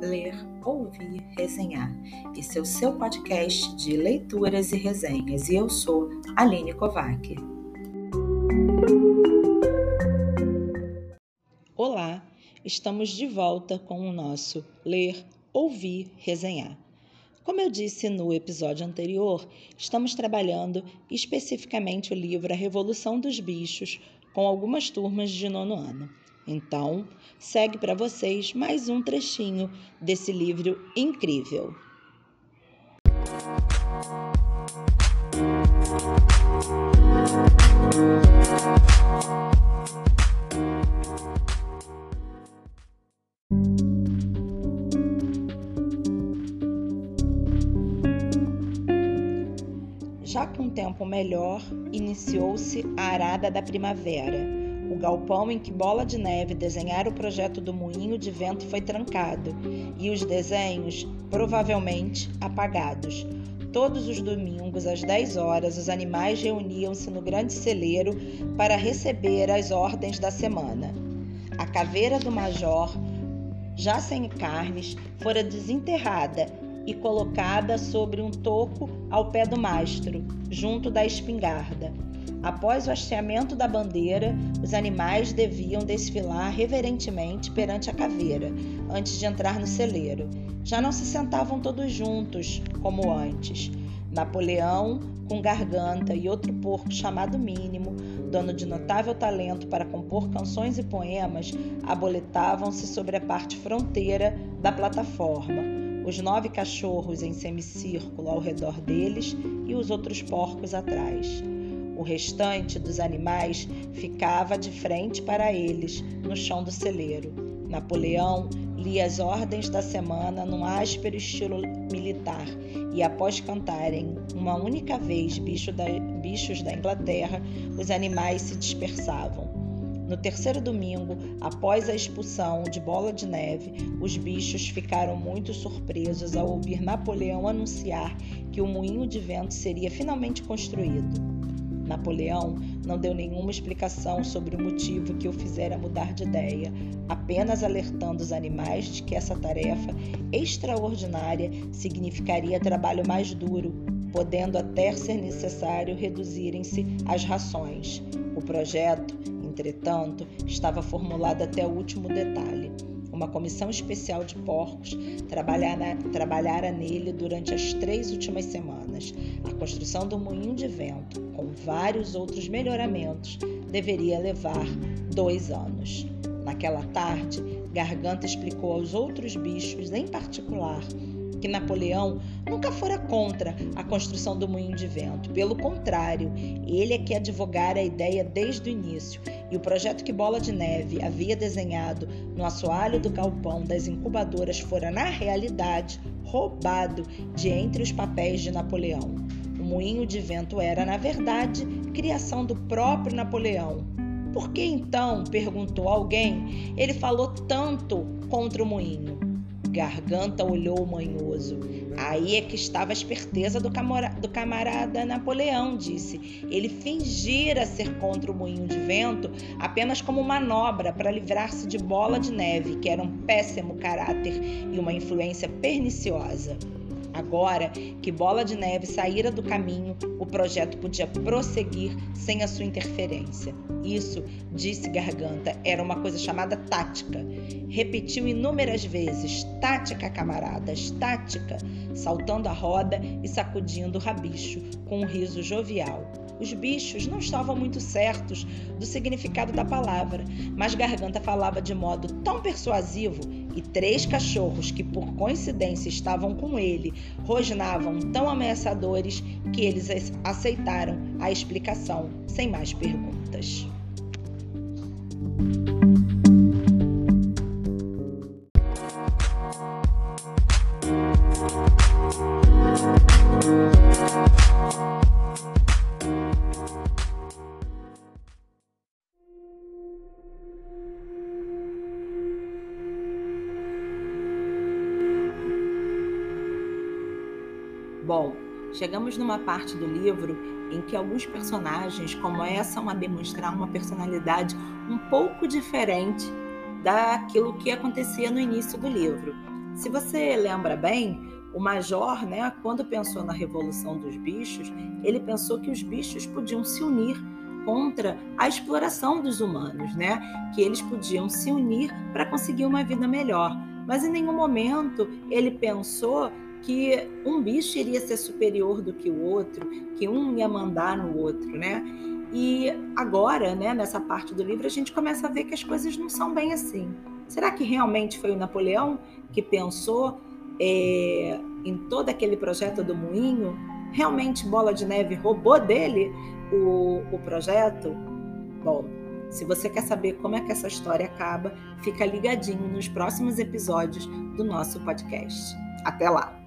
Ler, Ouvir, Resenhar. Esse é o seu podcast de leituras e resenhas e eu sou Aline Kovac. Olá, estamos de volta com o nosso Ler, Ouvir, Resenhar. Como eu disse no episódio anterior, estamos trabalhando especificamente o livro A Revolução dos Bichos com algumas turmas de nono ano. Então, segue para vocês mais um trechinho desse livro incrível. Já com um tempo melhor, iniciou-se a arada da primavera o galpão em que Bola de Neve desenhara o projeto do moinho de vento foi trancado e os desenhos, provavelmente, apagados. Todos os domingos, às 10 horas, os animais reuniam-se no grande celeiro para receber as ordens da semana. A caveira do major, já sem carnes, fora desenterrada e colocada sobre um toco ao pé do mastro, junto da espingarda. Após o hasteamento da bandeira, os animais deviam desfilar reverentemente perante a caveira, antes de entrar no celeiro. Já não se sentavam todos juntos, como antes. Napoleão, com garganta, e outro porco chamado Mínimo, dono de notável talento para compor canções e poemas, aboletavam-se sobre a parte fronteira da plataforma. Os nove cachorros em semicírculo ao redor deles e os outros porcos atrás. O restante dos animais ficava de frente para eles, no chão do celeiro. Napoleão lia as ordens da semana num áspero estilo militar e, após cantarem uma única vez bicho da, bichos da Inglaterra, os animais se dispersavam. No terceiro domingo, após a expulsão de Bola de Neve, os bichos ficaram muito surpresos ao ouvir Napoleão anunciar que o moinho de vento seria finalmente construído. Napoleão não deu nenhuma explicação sobre o motivo que o fizera mudar de ideia, apenas alertando os animais de que essa tarefa extraordinária significaria trabalho mais duro, podendo até ser necessário reduzirem-se as rações. O projeto, entretanto, estava formulado até o último detalhe uma comissão especial de porcos trabalhara, trabalhara nele durante as três últimas semanas. A construção do moinho de vento, com vários outros melhoramentos, deveria levar dois anos. Naquela tarde, Garganta explicou aos outros bichos, em particular, que Napoleão nunca fora contra a construção do moinho de vento. Pelo contrário, ele é que advogara a ideia desde o início. E o projeto que Bola de Neve havia desenhado no assoalho do galpão das incubadoras fora, na realidade, roubado de entre os papéis de Napoleão. O moinho de vento era, na verdade, criação do próprio Napoleão. Por que então, perguntou alguém, ele falou tanto contra o moinho? Garganta olhou manhoso. Aí é que estava a esperteza do, do camarada Napoleão, disse. Ele fingira ser contra o moinho de vento apenas como manobra para livrar-se de bola de neve, que era um péssimo caráter e uma influência perniciosa. Agora que Bola de Neve saíra do caminho, o projeto podia prosseguir sem a sua interferência. Isso, disse Garganta, era uma coisa chamada tática. Repetiu inúmeras vezes: tática, camaradas, tática, saltando a roda e sacudindo o rabicho com um riso jovial. Os bichos não estavam muito certos do significado da palavra, mas Garganta falava de modo tão persuasivo e três cachorros que por coincidência estavam com ele rosnavam tão ameaçadores que eles aceitaram a explicação sem mais perguntas. Bom, chegamos numa parte do livro em que alguns personagens começam a demonstrar uma personalidade um pouco diferente daquilo que acontecia no início do livro. Se você lembra bem, o major, né, quando pensou na revolução dos bichos, ele pensou que os bichos podiam se unir contra a exploração dos humanos, né? Que eles podiam se unir para conseguir uma vida melhor. Mas em nenhum momento ele pensou que um bicho iria ser superior do que o outro, que um ia mandar no outro, né? E agora, né, nessa parte do livro, a gente começa a ver que as coisas não são bem assim. Será que realmente foi o Napoleão que pensou é, em todo aquele projeto do moinho? Realmente Bola de Neve roubou dele o, o projeto? Bom, se você quer saber como é que essa história acaba, fica ligadinho nos próximos episódios do nosso podcast. Até lá!